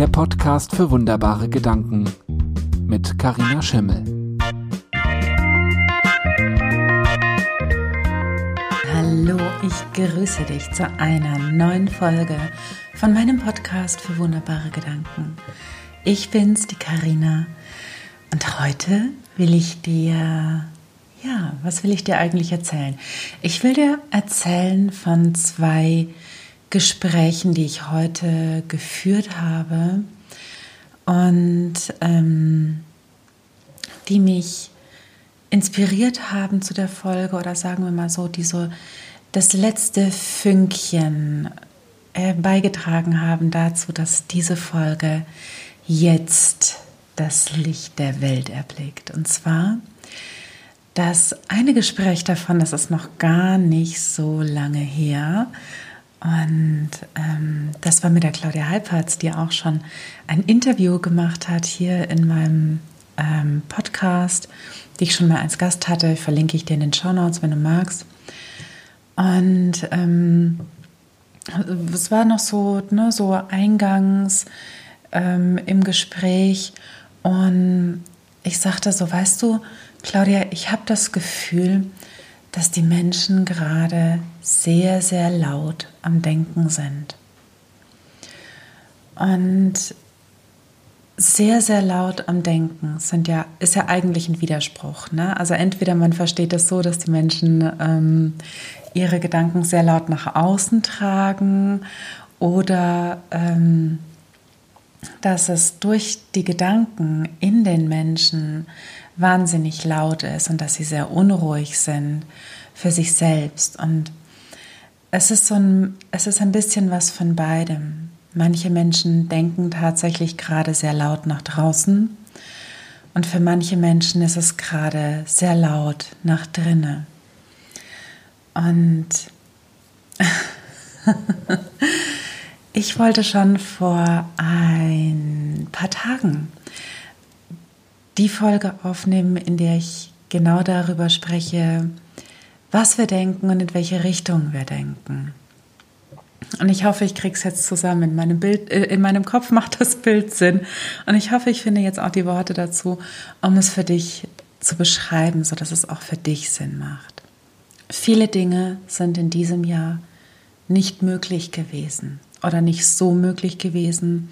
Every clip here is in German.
der Podcast für wunderbare Gedanken mit Karina Schimmel. Hallo, ich grüße dich zu einer neuen Folge von meinem Podcast für wunderbare Gedanken. Ich bin's, die Karina, und heute will ich dir ja, was will ich dir eigentlich erzählen? Ich will dir erzählen von zwei Gesprächen, die ich heute geführt habe und ähm, die mich inspiriert haben zu der Folge oder sagen wir mal so, die so das letzte Fünkchen äh, beigetragen haben dazu, dass diese Folge jetzt das Licht der Welt erblickt. Und zwar das eine Gespräch davon, das ist noch gar nicht so lange her. Und ähm, das war mit der Claudia Halpertz, die auch schon ein Interview gemacht hat hier in meinem ähm, Podcast, die ich schon mal als Gast hatte. Verlinke ich dir in den Show Notes, wenn du magst. Und ähm, es war noch so, ne, so eingangs ähm, im Gespräch. Und ich sagte so, weißt du, Claudia, ich habe das Gefühl, dass die Menschen gerade sehr, sehr laut am Denken sind. Und sehr, sehr laut am Denken sind ja, ist ja eigentlich ein Widerspruch. Ne? Also entweder man versteht es so, dass die Menschen ähm, ihre Gedanken sehr laut nach außen tragen oder ähm, dass es durch die Gedanken in den Menschen wahnsinnig laut ist und dass sie sehr unruhig sind für sich selbst. Und es ist so ein, es ist ein bisschen was von beidem. Manche Menschen denken tatsächlich gerade sehr laut nach draußen und für manche Menschen ist es gerade sehr laut nach drinnen. Und ich wollte schon vor ein paar Tagen die Folge aufnehmen, in der ich genau darüber spreche, was wir denken und in welche Richtung wir denken. Und ich hoffe, ich kriege es jetzt zusammen. In meinem, Bild, äh, in meinem Kopf macht das Bild Sinn. Und ich hoffe, ich finde jetzt auch die Worte dazu, um es für dich zu beschreiben, sodass es auch für dich Sinn macht. Viele Dinge sind in diesem Jahr nicht möglich gewesen oder nicht so möglich gewesen,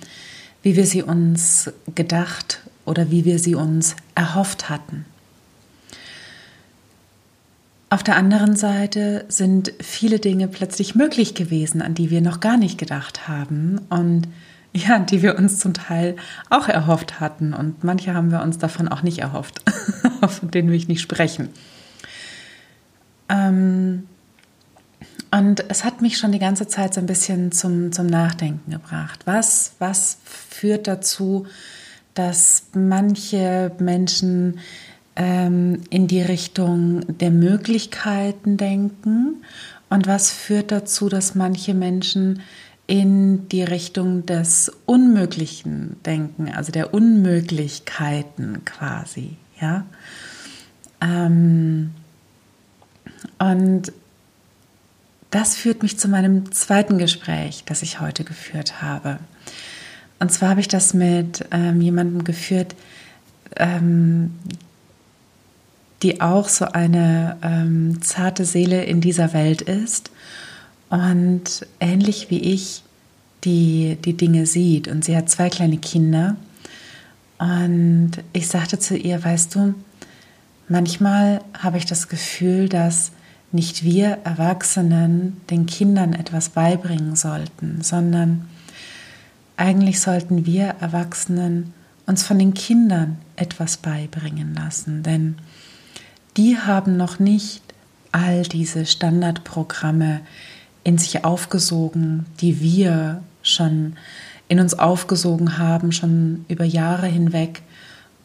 wie wir sie uns gedacht oder wie wir sie uns erhofft hatten. Auf der anderen Seite sind viele Dinge plötzlich möglich gewesen, an die wir noch gar nicht gedacht haben und ja, die wir uns zum Teil auch erhofft hatten und manche haben wir uns davon auch nicht erhofft, von denen will ich nicht sprechen. Ähm, und es hat mich schon die ganze Zeit so ein bisschen zum, zum Nachdenken gebracht. Was, was führt dazu, dass manche Menschen ähm, in die Richtung der Möglichkeiten denken und was führt dazu, dass manche Menschen in die Richtung des Unmöglichen denken, also der Unmöglichkeiten quasi, ja. Ähm, und das führt mich zu meinem zweiten Gespräch, das ich heute geführt habe. Und zwar habe ich das mit ähm, jemandem geführt, ähm, die auch so eine ähm, zarte Seele in dieser Welt ist und ähnlich wie ich die, die Dinge sieht. Und sie hat zwei kleine Kinder. Und ich sagte zu ihr, weißt du, manchmal habe ich das Gefühl, dass nicht wir Erwachsenen den Kindern etwas beibringen sollten, sondern eigentlich sollten wir Erwachsenen uns von den Kindern etwas beibringen lassen, denn die haben noch nicht all diese Standardprogramme in sich aufgesogen, die wir schon in uns aufgesogen haben, schon über Jahre hinweg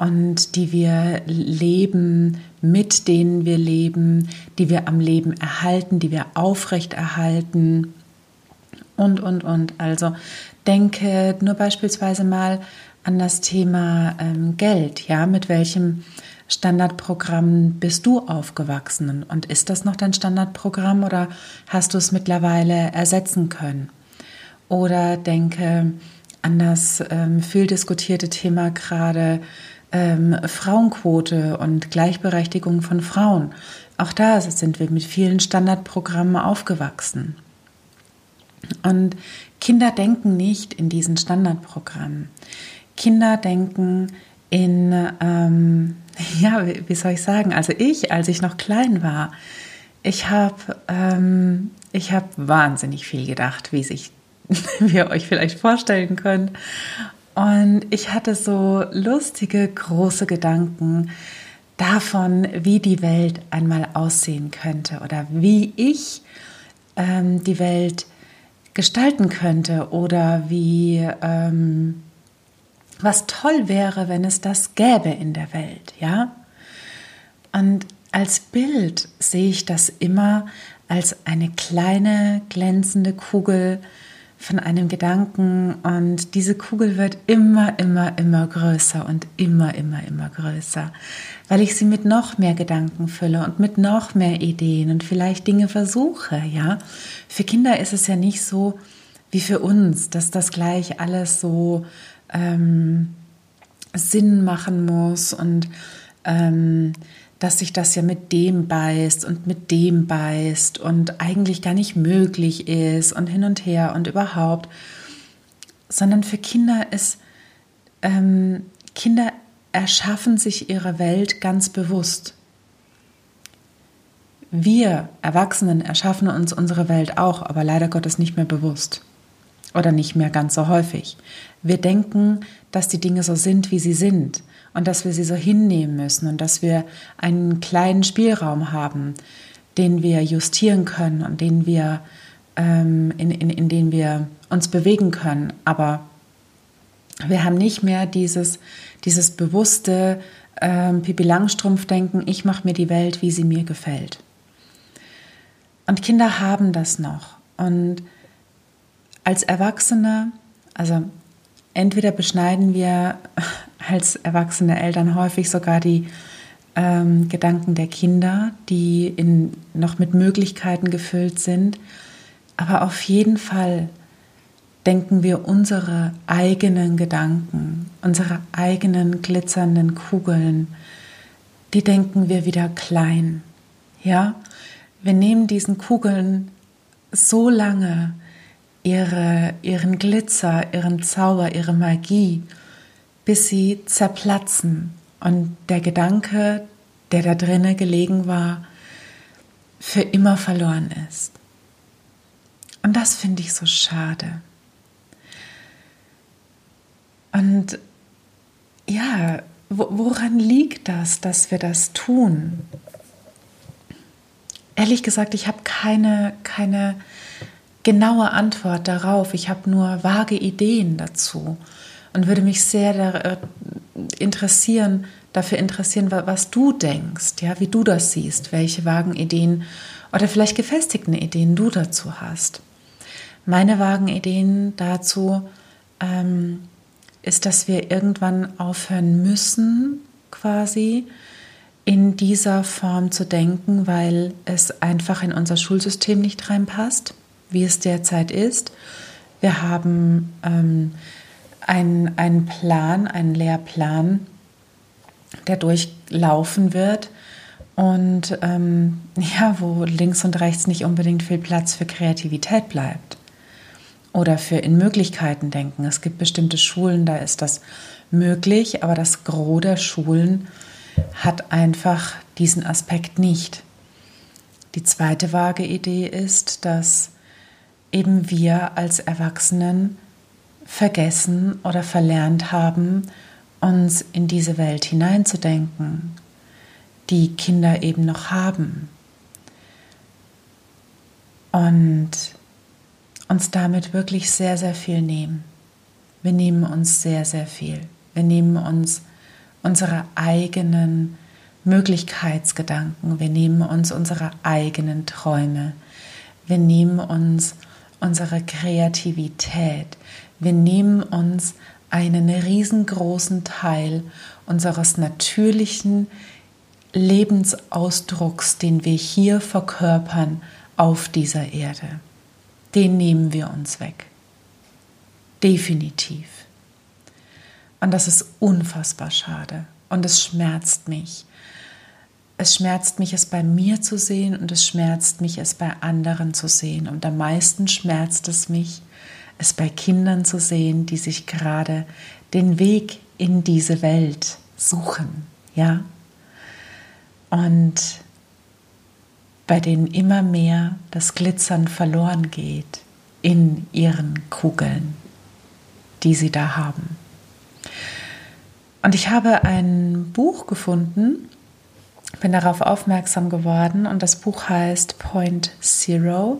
und die wir leben, mit denen wir leben, die wir am Leben erhalten, die wir aufrechterhalten und, und, und. Also denke nur beispielsweise mal an das Thema ähm, Geld. Ja, mit welchem Standardprogramm bist du aufgewachsen? Und ist das noch dein Standardprogramm oder hast du es mittlerweile ersetzen können? Oder denke an das ähm, viel diskutierte Thema gerade ähm, Frauenquote und Gleichberechtigung von Frauen. Auch da sind wir mit vielen Standardprogrammen aufgewachsen. Und Kinder denken nicht in diesen Standardprogrammen. Kinder denken in, ähm, ja, wie soll ich sagen, also ich, als ich noch klein war, ich habe ähm, hab wahnsinnig viel gedacht, wie sich wie ihr euch vielleicht vorstellen könnt. Und ich hatte so lustige, große Gedanken davon, wie die Welt einmal aussehen könnte oder wie ich ähm, die Welt gestalten könnte oder wie ähm, was toll wäre, wenn es das gäbe in der Welt, ja? Und als Bild sehe ich das immer als eine kleine glänzende Kugel, von einem Gedanken und diese Kugel wird immer, immer, immer größer und immer, immer, immer größer, weil ich sie mit noch mehr Gedanken fülle und mit noch mehr Ideen und vielleicht Dinge versuche, ja. Für Kinder ist es ja nicht so wie für uns, dass das gleich alles so ähm, Sinn machen muss und ähm, dass sich das ja mit dem beißt und mit dem beißt und eigentlich gar nicht möglich ist und hin und her und überhaupt, sondern für Kinder ist, ähm, Kinder erschaffen sich ihre Welt ganz bewusst. Wir Erwachsenen erschaffen uns unsere Welt auch, aber leider Gottes nicht mehr bewusst oder nicht mehr ganz so häufig. Wir denken, dass die Dinge so sind, wie sie sind und dass wir sie so hinnehmen müssen und dass wir einen kleinen Spielraum haben, den wir justieren können und den wir, ähm, in, in, in den wir uns bewegen können. Aber wir haben nicht mehr dieses, dieses bewusste ähm, Pipi Langstrumpf-Denken, ich mache mir die Welt, wie sie mir gefällt. Und Kinder haben das noch. Und als Erwachsene, also entweder beschneiden wir als erwachsene Eltern häufig sogar die ähm, Gedanken der Kinder, die in, noch mit Möglichkeiten gefüllt sind. Aber auf jeden Fall denken wir unsere eigenen Gedanken, unsere eigenen glitzernden Kugeln, die denken wir wieder klein. Ja, wir nehmen diesen Kugeln so lange ihre, ihren Glitzer, ihren Zauber, ihre Magie bis sie zerplatzen und der Gedanke, der da drinne gelegen war, für immer verloren ist. Und das finde ich so schade. Und ja, woran liegt das, dass wir das tun? Ehrlich gesagt, ich habe keine, keine genaue Antwort darauf. Ich habe nur vage Ideen dazu und würde mich sehr da, äh, interessieren, dafür interessieren, was du denkst, ja, wie du das siehst, welche vagen Ideen oder vielleicht gefestigten Ideen du dazu hast. Meine vagen Ideen dazu ähm, ist, dass wir irgendwann aufhören müssen, quasi in dieser Form zu denken, weil es einfach in unser Schulsystem nicht reinpasst, wie es derzeit ist. Wir haben ähm, ein, ein Plan, ein Lehrplan, der durchlaufen wird und ähm, ja, wo links und rechts nicht unbedingt viel Platz für Kreativität bleibt oder für in Möglichkeiten denken. Es gibt bestimmte Schulen, da ist das möglich, aber das Gros der Schulen hat einfach diesen Aspekt nicht. Die zweite vage Idee ist, dass eben wir als Erwachsenen vergessen oder verlernt haben, uns in diese Welt hineinzudenken, die Kinder eben noch haben. Und uns damit wirklich sehr, sehr viel nehmen. Wir nehmen uns sehr, sehr viel. Wir nehmen uns unsere eigenen Möglichkeitsgedanken, wir nehmen uns unsere eigenen Träume, wir nehmen uns unsere Kreativität, wir nehmen uns einen riesengroßen Teil unseres natürlichen Lebensausdrucks, den wir hier verkörpern auf dieser Erde. Den nehmen wir uns weg. Definitiv. Und das ist unfassbar schade. Und es schmerzt mich. Es schmerzt mich, es bei mir zu sehen und es schmerzt mich, es bei anderen zu sehen. Und am meisten schmerzt es mich, es bei Kindern zu sehen, die sich gerade den Weg in diese Welt suchen. Ja? Und bei denen immer mehr das Glitzern verloren geht in ihren Kugeln, die sie da haben. Und ich habe ein Buch gefunden, bin darauf aufmerksam geworden und das Buch heißt Point Zero,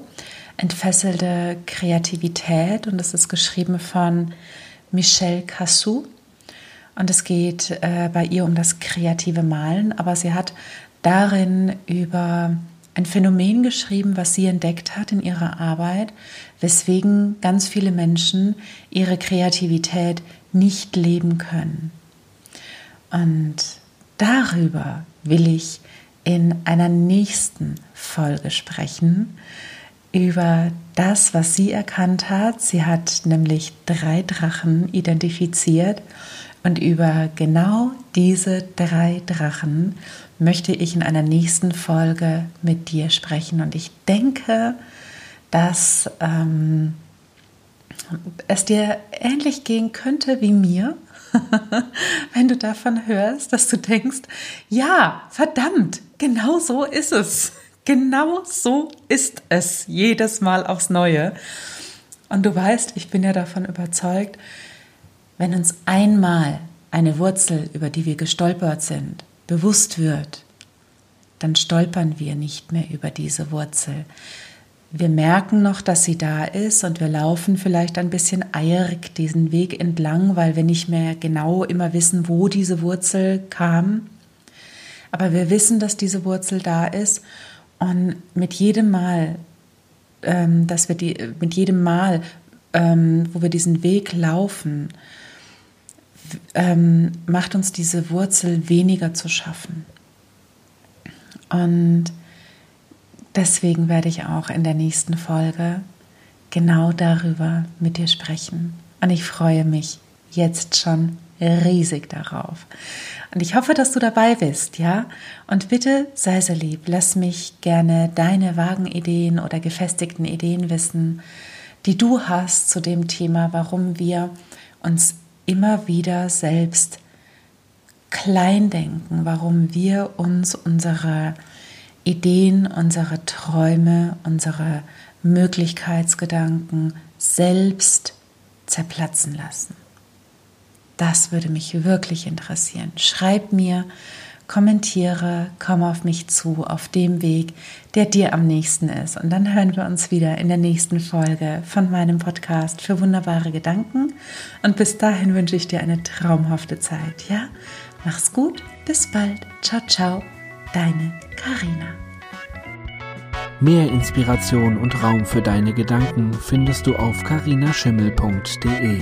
entfesselte Kreativität und es ist geschrieben von Michelle Cassou und es geht äh, bei ihr um das kreative Malen, aber sie hat darin über ein Phänomen geschrieben, was sie entdeckt hat in ihrer Arbeit, weswegen ganz viele Menschen ihre Kreativität nicht leben können. Und darüber will ich in einer nächsten Folge sprechen, über das, was sie erkannt hat. Sie hat nämlich drei Drachen identifiziert und über genau diese drei Drachen möchte ich in einer nächsten Folge mit dir sprechen. Und ich denke, dass ähm, es dir ähnlich gehen könnte wie mir, wenn du davon hörst, dass du denkst, ja, verdammt, genau so ist es. Genau so ist es jedes Mal aufs Neue. Und du weißt, ich bin ja davon überzeugt, wenn uns einmal eine Wurzel, über die wir gestolpert sind, bewusst wird, dann stolpern wir nicht mehr über diese Wurzel. Wir merken noch, dass sie da ist und wir laufen vielleicht ein bisschen eierig diesen Weg entlang, weil wir nicht mehr genau immer wissen, wo diese Wurzel kam. Aber wir wissen, dass diese Wurzel da ist und mit jedem Mal, ähm, dass wir die, mit jedem Mal, ähm, wo wir diesen Weg laufen, ähm, macht uns diese Wurzel weniger zu schaffen. Und deswegen werde ich auch in der nächsten Folge genau darüber mit dir sprechen. Und ich freue mich jetzt schon riesig darauf. Und ich hoffe, dass du dabei bist, ja? Und bitte sei so lieb, lass mich gerne deine vagen Ideen oder gefestigten Ideen wissen, die du hast zu dem Thema, warum wir uns immer wieder selbst klein denken, warum wir uns unsere Ideen, unsere Träume, unsere Möglichkeitsgedanken selbst zerplatzen lassen. Das würde mich wirklich interessieren. Schreib mir, kommentiere, komm auf mich zu, auf dem Weg, der dir am nächsten ist. Und dann hören wir uns wieder in der nächsten Folge von meinem Podcast für wunderbare Gedanken. Und bis dahin wünsche ich dir eine traumhafte Zeit. Ja, mach's gut, bis bald. Ciao, ciao, deine Karina. Mehr Inspiration und Raum für deine Gedanken findest du auf karinaschimmel.de.